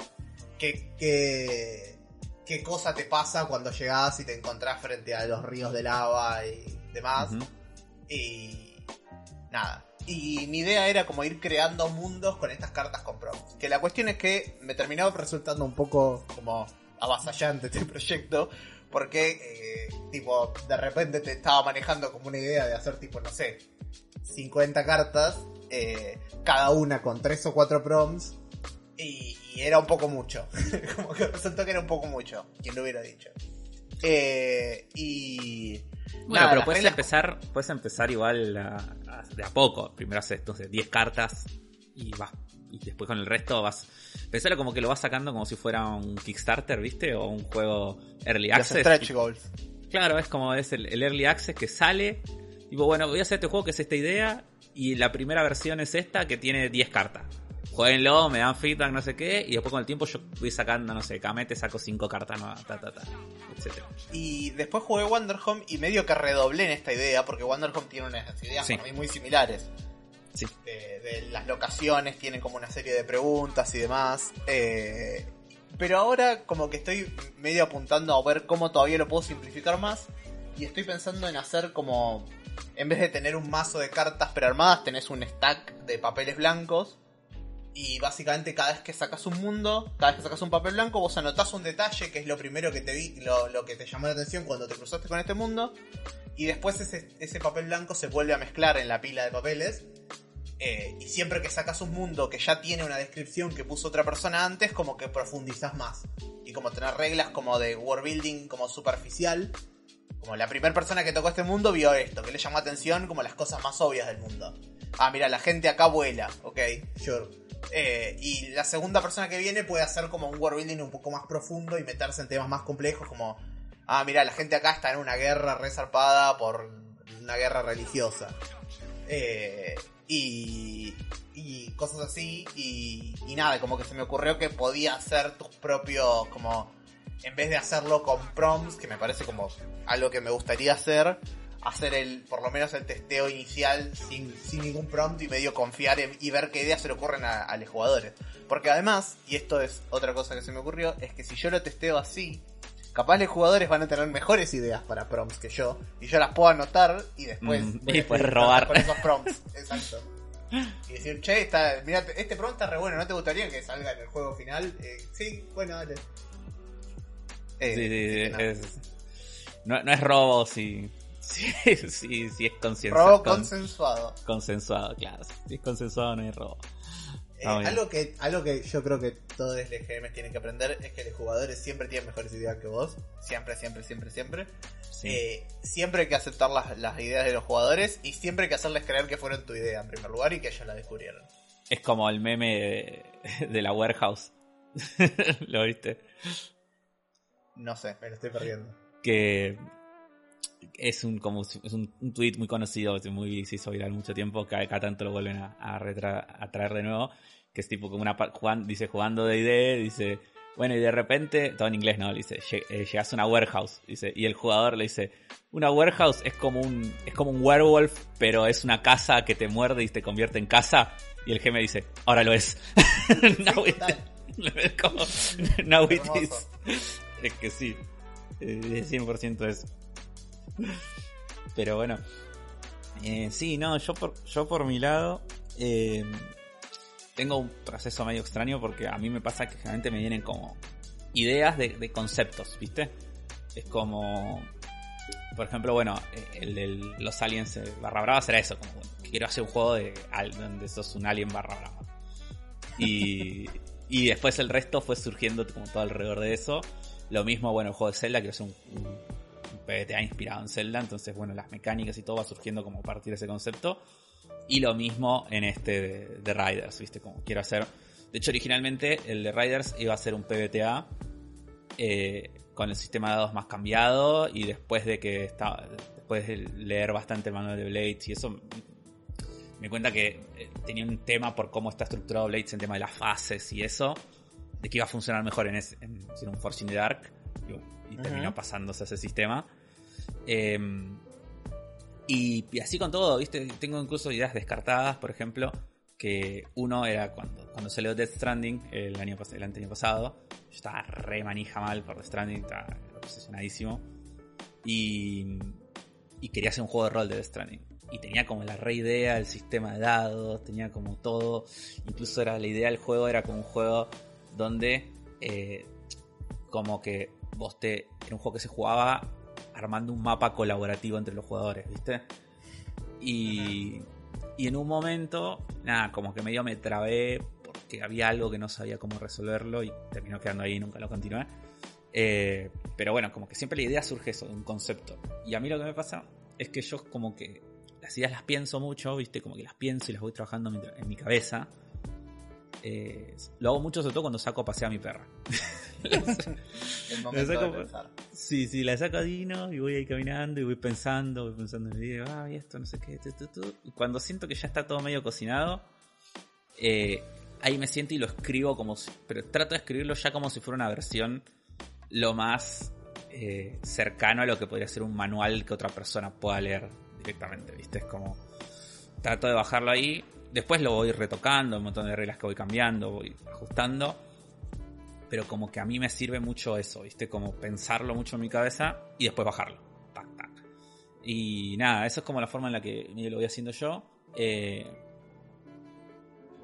¿qué, qué, qué cosa te pasa cuando llegás y te encontrás frente a los ríos de lava y demás? Y nada, y mi idea era como ir creando mundos con estas cartas con prompts. Que la cuestión es que me terminó resultando un poco como avasallante este proyecto. Porque, eh, tipo, de repente te estaba manejando como una idea de hacer, tipo, no sé, 50 cartas, eh, cada una con 3 o 4 prompts. Y, era un poco mucho. como que resultó que era un poco mucho, quien lo hubiera dicho. Eh, y bueno, pero puedes empezar, puedes empezar igual de a poco. Primero haces entonces 10 cartas y vas. Y después con el resto vas. Pensalo como que lo vas sacando como si fuera un Kickstarter, ¿viste? O un juego Early Access. Stretch goals. Claro, es como es el, Early Access que sale. Digo, bueno, voy a hacer este juego que es esta idea. Y la primera versión es esta que tiene 10 cartas. Jueguenlo, me dan feedback, no sé qué, y después con el tiempo yo voy sacando, no sé, Kamete saco cinco cartas nuevas, ta, ta, ta, etc. Y después jugué Wonder Home y medio que redoblé en esta idea, porque Wonder Home tiene unas ideas mí muy similares. Sí. De, las locaciones, tienen como una serie de preguntas y demás. Eh, pero ahora como que estoy medio apuntando a ver cómo todavía lo puedo simplificar más. Y estoy pensando en hacer como... En vez de tener un mazo de cartas prearmadas, tenés un stack de papeles blancos y básicamente cada vez que sacas un mundo, cada vez que sacas un papel blanco, vos anotás un detalle que es lo primero que te vi, lo, que te llamó la atención cuando te cruzaste con este mundo. Y después ese, ese papel blanco se vuelve a mezclar en la pila de papeles. Eh, y siempre que sacas un mundo que ya tiene una descripción que puso otra persona antes, como que profundizas más. Y como tener reglas como de world building como superficial. Como la primera persona que tocó este mundo vio esto, que le llamó atención como las cosas más obvias del mundo. Ah, mira, la gente acá vuela, ok, sure. Eh, y la segunda persona que viene puede hacer como un world building un poco más profundo y meterse en temas más complejos como, ah, mira, la gente acá está en una guerra resarpada por una guerra religiosa. Eh, y, y cosas así. Y, y nada, como que se me ocurrió que podía hacer tus propios, como, en vez de hacerlo con prompts, que me parece como algo que me gustaría hacer, hacer el, por lo menos el testeo inicial sin, sin ningún prompt y medio confiar y ver qué ideas se le ocurren a, los jugadores. Porque además, y esto es otra cosa que se me ocurrió, es que si yo lo testeo así, capaz los jugadores van a tener mejores ideas para prompts que yo, y yo las puedo anotar y después, mm, y robar con esos prompts. Exacto. Y decir, che, está, mira, este prompt está re bueno, ¿no te gustaría que salga en el juego final? Eh, sí, bueno, dale. Eh, no. no, es robo si, Sí, sí, sí es consensuado. Robo consensuado. Consensuado, claro. Si es consensuado no hay robo. Eh, algo, que, algo que yo creo que todos los GM tienen que aprender es que los jugadores siempre tienen mejores ideas que vos. Siempre, siempre, siempre, siempre. Eh, siempre hay que aceptar las, las, ideas de los jugadores y siempre hay que hacerles creer que fueron tu idea en primer lugar y que ellos la descubrieron. Es como el meme de, la warehouse. ¿Lo viste? No sé, me lo estoy perdiendo. Que es un como es un, tweet muy conocido, muy se hizo viral mucho tiempo, que acá tanto lo vuelven a, a, traer de nuevo, que es tipo como una dice jugando de idea, dice, bueno, y de repente, todo en inglés, ¿no? Dice, eh, llegas a una warehouse, dice, y el jugador le dice, una warehouse es como un es como un werewolf, pero es una casa que te muerde y te convierte en casa, y el GM dice, ahora lo es. no, Es que sí, es 100% eso. Pero bueno. Eh, sí, no, yo por, yo por mi lado eh, tengo un proceso medio extraño porque a mí me pasa que generalmente me vienen como ideas de, conceptos, ¿viste? Es como, por ejemplo, bueno, el de los aliens eh, barra brava será eso, como quiero hacer un juego de donde sos un alien barra brava. Y, y después el resto fue surgiendo como todo alrededor de eso. Lo mismo, bueno, el juego de Zelda, que es un ha inspirado en Zelda, entonces bueno, las mecánicas y todo va surgiendo como a partir de ese concepto. Y lo mismo en este de, Riders, ¿viste? Como quiero hacer... De hecho, originalmente el de Riders iba a ser un PBTA eh, con el sistema de dados más cambiado y después de que estaba, después de leer bastante el manual de Blades y eso, me cuenta que eh, tenía un tema por cómo está estructurado Blades en tema de las fases y eso, de que iba a funcionar mejor en, ese, en, un Force in the Dark y, terminó pasándose ese sistema. Em, y, así con todo, ¿viste? Tengo incluso ideas descartadas, por ejemplo, que uno era cuando, cuando salió Death Stranding el año, el año pasado. Yo estaba re manija mal por Death Stranding, estaba obsesionadísimo. Y, y quería hacer un juego de rol de Death Stranding. Y tenía como la re idea, el sistema de dados, tenía como todo. Incluso era la idea del juego, era como un juego donde eh, como que vos te. Era un juego que se jugaba armando un mapa colaborativo entre los jugadores, ¿viste? Y, y en un momento, nada, como que medio me trabé porque había algo que no sabía cómo resolverlo y terminó quedando ahí y nunca lo continué. Eh, pero bueno, como que siempre la idea surge eso, de un concepto. Y a mí lo que me pasa es que yo como que las ideas las pienso mucho, ¿viste? Como que las pienso y las voy trabajando en mi cabeza. Eh, lo hago mucho sobre todo cuando saco a pasear a mi perra. el momento de pensar. Sí, sí, la saco a Dino y voy ahí caminando y voy pensando, voy pensando en el video, ah, y esto, no sé qué, y cuando siento que ya está todo medio cocinado, eh, ahí me siento y lo escribo como si, pero trato de escribirlo ya como si fuera una versión lo más eh, cercano a lo que podría ser un manual que otra persona pueda leer directamente, ¿viste? Es como trato de bajarlo ahí, después lo voy retocando, un montón de reglas que voy cambiando, voy ajustando, pero como que a mí me sirve mucho eso, ¿viste? Como pensarlo mucho en mi cabeza y después bajarlo. Y nada, eso es como la forma en la que lo voy haciendo yo. Eh,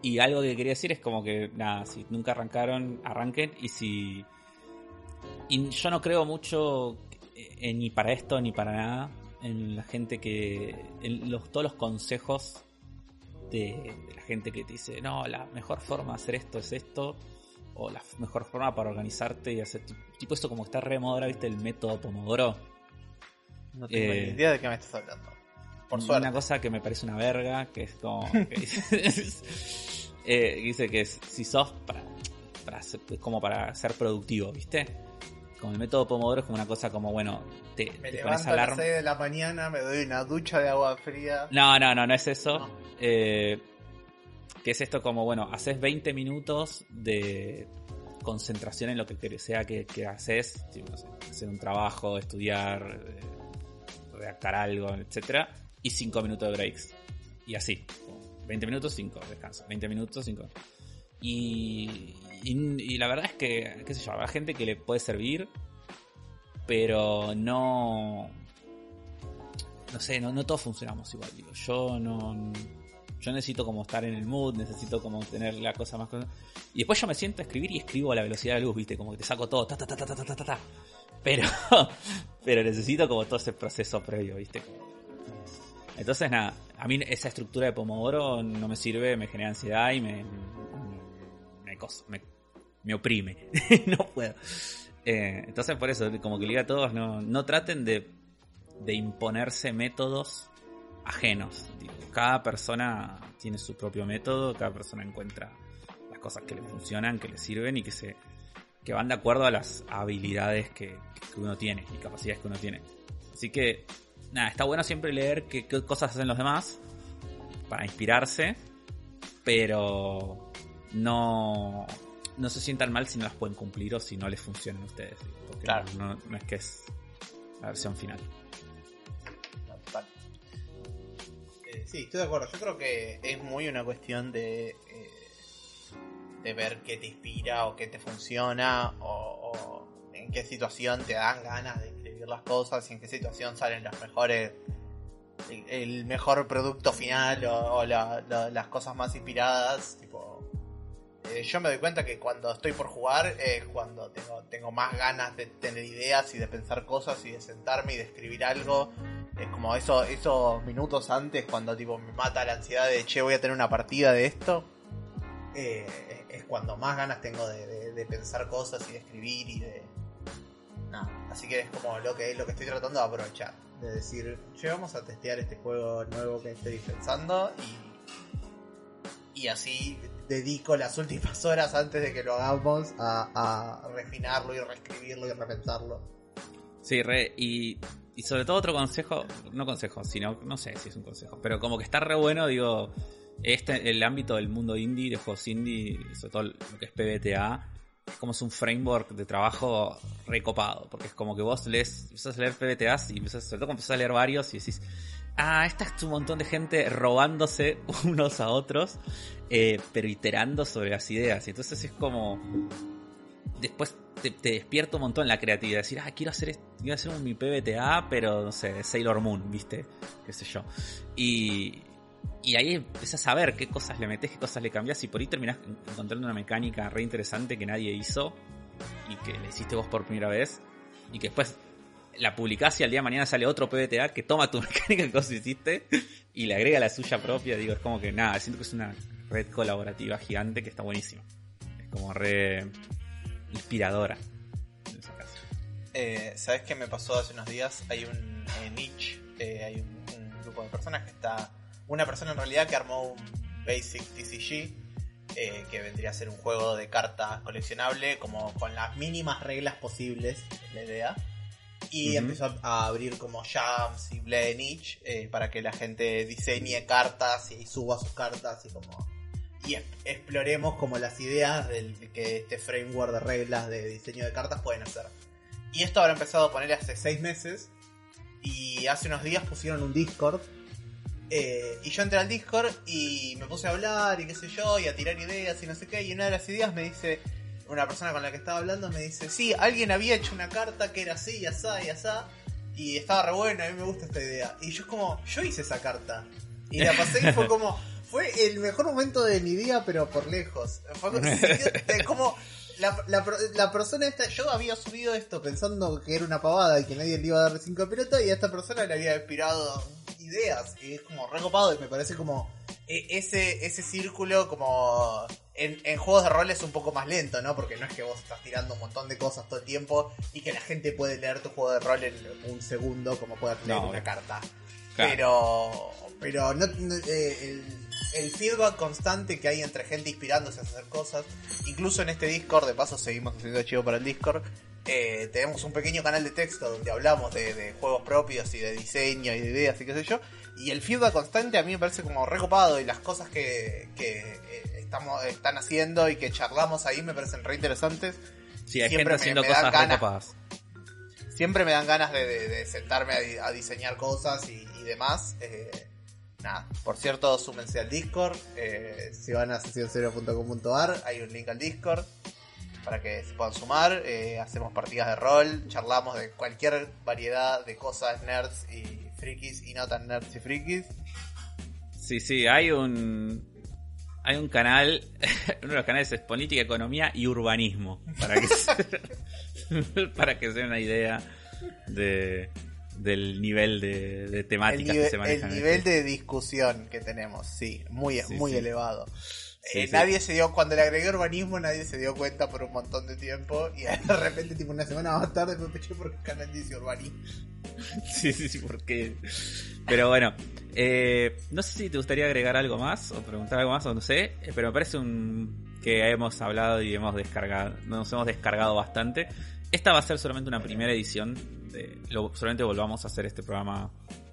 y algo que quería decir es como que, nada, si nunca arrancaron, arranquen. Y si. Y yo no creo mucho ni para esto ni para nada en la gente que. en los, todos los consejos de, la gente que te dice, no, la mejor forma de hacer esto es esto. O la mejor forma para organizarte y hacer. Tipo, esto como está re moda, ¿viste? El método Pomodoro. No tengo ni eh, idea de qué me estás hablando. Por suerte. Una cosa que me parece una verga, que es como. Eh, dice que si sos para, para ser, como para ser productivo, ¿viste? Como el método Pomodoro es como una cosa como, bueno, te, me te pones alarma. a las 6 de la mañana, me doy una ducha de agua fría. No, no, no, no es eso. Eh, que es esto como, bueno, haces 20 minutos de concentración en lo que sea que, que haces, hacer un trabajo, estudiar, eh, redactar algo, etcétera, y 5 minutos de breaks. Y así. 20 minutos, 5, descanso. 20 minutos, 5. Y, y, la verdad es que, qué sé yo, habrá gente que le puede servir, pero no... No sé, no, no todos funcionamos igual, digo. Yo no... Yo necesito como estar en el mood, necesito como tener la cosa más... Y después yo me siento a escribir y escribo a la velocidad de luz, ¿viste? Como que te saco todo, ta, ta, ta, ta, ta, ta, ta. Pero, pero necesito como todo ese proceso previo, ¿viste? Entonces, nada, a mí esa estructura de Pomodoro no me sirve, me genera ansiedad y me, me, me, oprime. no puedo. Eh, entonces, por eso, como que le digo a todos, no, no traten de, de imponerse métodos ajenos. Cada persona tiene su propio método, cada persona encuentra las cosas que le funcionan, que le sirven y que se que van de acuerdo a las habilidades que, que uno tiene y capacidades que uno tiene. Así que nada, está bueno siempre leer qué, cosas hacen los demás para inspirarse, pero no, no se sientan mal si no las pueden cumplir o si no les funcionan a ustedes. Porque claro. no, es que es la versión final. Sí, estoy de acuerdo. Yo creo que es muy una cuestión de, eh, de ver qué te inspira o qué te funciona o en qué situación te dan ganas de las cosas y en qué situación salen los mejores el, mejor producto final o, las cosas más inspiradas tipo eh, yo me doy cuenta que cuando estoy por jugar es cuando tengo, tengo más ganas de tener ideas y de pensar cosas y de sentarme y de escribir algo es como eso, esos minutos antes cuando tipo me mata la ansiedad de che voy a tener una partida de esto eh, es cuando más ganas tengo de pensar cosas y de escribir y de, Así que es como lo que, lo que estoy tratando de aprovechar. De decir, che, vamos a testear este juego nuevo que estoy pensando y, y así dedico las últimas horas antes de que lo hagamos a, refinarlo y reescribirlo y repensarlo. Sí, re, y, y sobre todo otro consejo, no consejo, sino, no sé si es un consejo, pero como que está re bueno, digo, este, el ámbito del mundo indie, de juegos indie, sobre todo lo que es PBTA, como es un framework de trabajo recopado, porque es como que vos lees, empezás a leer PBTAs y empezás, sobre todo empezás a leer varios y decís, ah, esta es un montón de gente robándose unos a otros, eh, pero iterando sobre las ideas. Y entonces es como, después te, despierta un montón la creatividad, decir, ah, quiero hacer, quiero hacer un, mi PBTA, pero no sé, Sailor Moon, ¿viste? Qué sé yo. Y, y ahí empiezas a ver qué cosas le metes, qué cosas le cambias y por ahí terminás encontrando una mecánica re interesante que nadie hizo y que le hiciste vos por primera vez y que después la publicás y al día de mañana sale otro PBTA que toma tu mecánica que vos hiciste y le agrega la suya propia. Digo, es como que nada, siento que es una red colaborativa gigante que está buenísima. Es como re inspiradora. En ese caso. Eh, ¿Sabes qué me pasó hace unos días? Hay un niche, eh, hay un grupo de personas que está una persona en realidad que armó un Basic TCG, eh, que vendría a ser un juego de cartas coleccionable, como con las mínimas reglas posibles, es la idea. Y empezó a abrir como jams y Play Niche eh, para que la gente diseñe cartas y suba sus cartas y como y exploremos como las ideas del que este framework de reglas de diseño de cartas pueden hacer. Y esto habrá empezado a poner hace seis meses y hace unos días pusieron un Discord eh, y yo entré al Discord y me puse a hablar y qué sé yo, y a tirar ideas y no sé qué. Y una de las ideas me dice, una persona con la que estaba hablando me dice, sí, alguien había hecho una carta que era así y asá y asá. Y estaba re buena, a mí me gusta esta idea. Y yo es como, yo hice esa carta. Y la pasé y fue como, fue el mejor momento de mi día, pero por lejos. Fue como, la, la, persona esta, yo había subido esto pensando que era una pavada y que nadie le iba a dar cinco pelotas y a esta persona le había inspirado ideas y es como recopado y me parece como e, ese, ese círculo como en, juegos de rol es un poco más lento, ¿no? Porque no es que vos estás tirando un montón de cosas todo el tiempo y que la gente puede leer tu juego de rol en un segundo como puede leer una carta. Pero, pero no, eh, el, el, feedback constante que hay entre gente inspirándose a hacer cosas, incluso en este Discord, de paso seguimos haciendo chivo para el Discord, eh, tenemos un pequeño canal de texto donde hablamos de, juegos propios y de diseño y de ideas y qué sé yo. Y el feedback constante a mí me parece como recopado y las cosas que, eh, estamos, están haciendo y que charlamos ahí me parecen re interesantes. Sí, hay gente haciendo cosas recopadas. Siempre me dan ganas de, sentarme a, diseñar cosas y, demás. Eh, nada, por cierto, súmense al Discord. si van a sesión0.com.ar, hay un link al Discord para que se puedan sumar. Eh, hacemos partidas de rol, charlamos de cualquier variedad de cosas nerds y frikis y no tan nerds y frikis. Sí, sí, hay un hay un canal, uno de los canales es política, economía y urbanismo, para que se, para que sea una idea de del nivel de, temáticas que se manejan. El nivel de discusión que tenemos, sí, muy, muy elevado. Eh, nadie se dio, cuando le agregué urbanismo, nadie se dio cuenta por un montón de tiempo. Y de repente, tipo una semana más tarde, me peché porque el canal dice urbanismo. Sí, sí, sí, porque. Pero bueno, eh, no sé si te gustaría agregar algo más o preguntar algo más, o no sé, eh, pero me parece un que hemos hablado y hemos descargado, nos hemos descargado bastante. Esta va a ser solamente una primera edición. Lo, solamente volvamos a hacer este programa,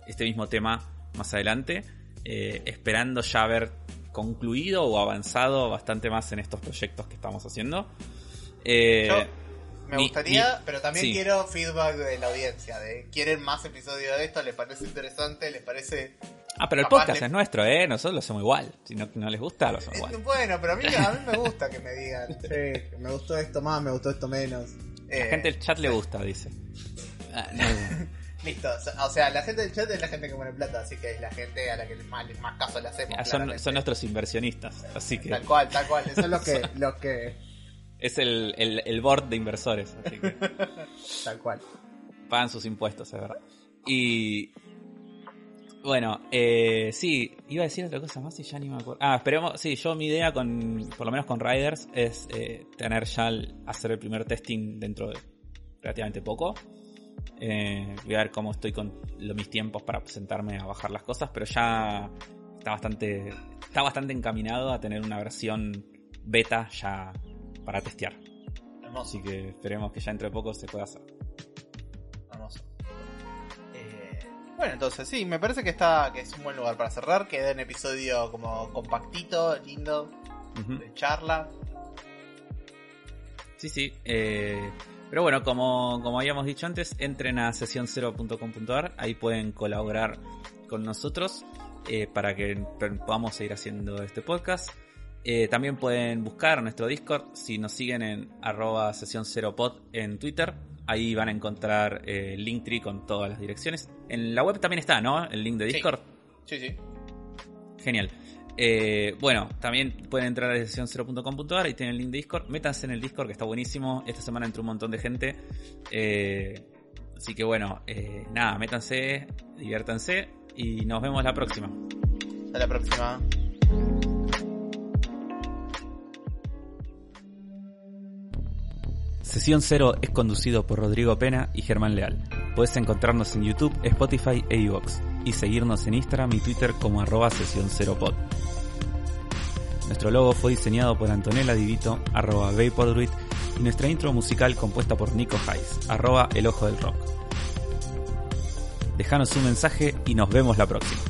este mismo tema más adelante. esperando ya ver concluido o avanzado bastante más en estos proyectos que estamos haciendo. Eh, me gustaría, pero también quiero feedback de la audiencia, de quieren más episodios de esto, les parece interesante, les parece... Ah, pero el podcast es nuestro, ¿eh? Nosotros lo hacemos igual. Si no, no les gusta, lo hacemos igual. Bueno, pero a mí, a mí me gusta que me digan, me gustó esto más, me gustó esto menos. La gente del chat le gusta, dice. Ah, Listo, o sea, la gente del chat es la gente que pone plata, así que es la gente a la que más, más caso le hacemos. son, nuestros inversionistas, así que. Tal cual, tal cual, eso es lo que. Lo que... Es el, el, board de inversores, así que. tal cual. Pagan sus impuestos, es verdad. Y. Bueno, eh, sí, iba a decir otra cosa más y ya ni me acuerdo. Ah, esperemos, sí, yo mi idea con, por lo menos con Riders, es eh, tener ya, hacer el primer testing dentro de relativamente poco eh, voy a ver cómo estoy con mis tiempos para sentarme a bajar las cosas, pero ya está bastante, está bastante encaminado a tener una versión beta ya para testear. Así que esperemos que ya entre poco se pueda hacer. Eh, bueno, entonces sí, me parece que está que es un buen lugar para cerrar. Queda un episodio como compactito, lindo, de charla. Sí, sí. Eh, pero bueno, como, como habíamos dicho antes, entren a sesión0.com.ar, ahí pueden colaborar con nosotros eh, para que podamos seguir haciendo este podcast. Eh, también pueden buscar nuestro Discord si nos siguen en arroba sesión 0 pod en Twitter. Ahí van a encontrar eh, Linktree con todas las direcciones. En la web también está, ¿no? El link de Discord. sí. sí. Genial. Eh, bueno, también pueden entrar a sesión0.com.ar y tienen el link de Discord. Métanse en el Discord que está buenísimo. Esta semana entró un montón de gente. Eh, así que bueno, eh, nada, métanse, diviértanse y nos vemos la próxima. Hasta la próxima. Sesión Cero es conducido por Rodrigo Pena y Germán Leal. Puedes encontrarnos en YouTube, Spotify e iVoox y seguirnos en Instagram y Twitter como arroba sesión cero pod. Nuestro logo fue diseñado por Antonella Divito, arroba Vapordruid, y nuestra intro musical compuesta por Nico Hayes, arroba El Ojo del Rock. Dejanos un mensaje y nos vemos la próxima.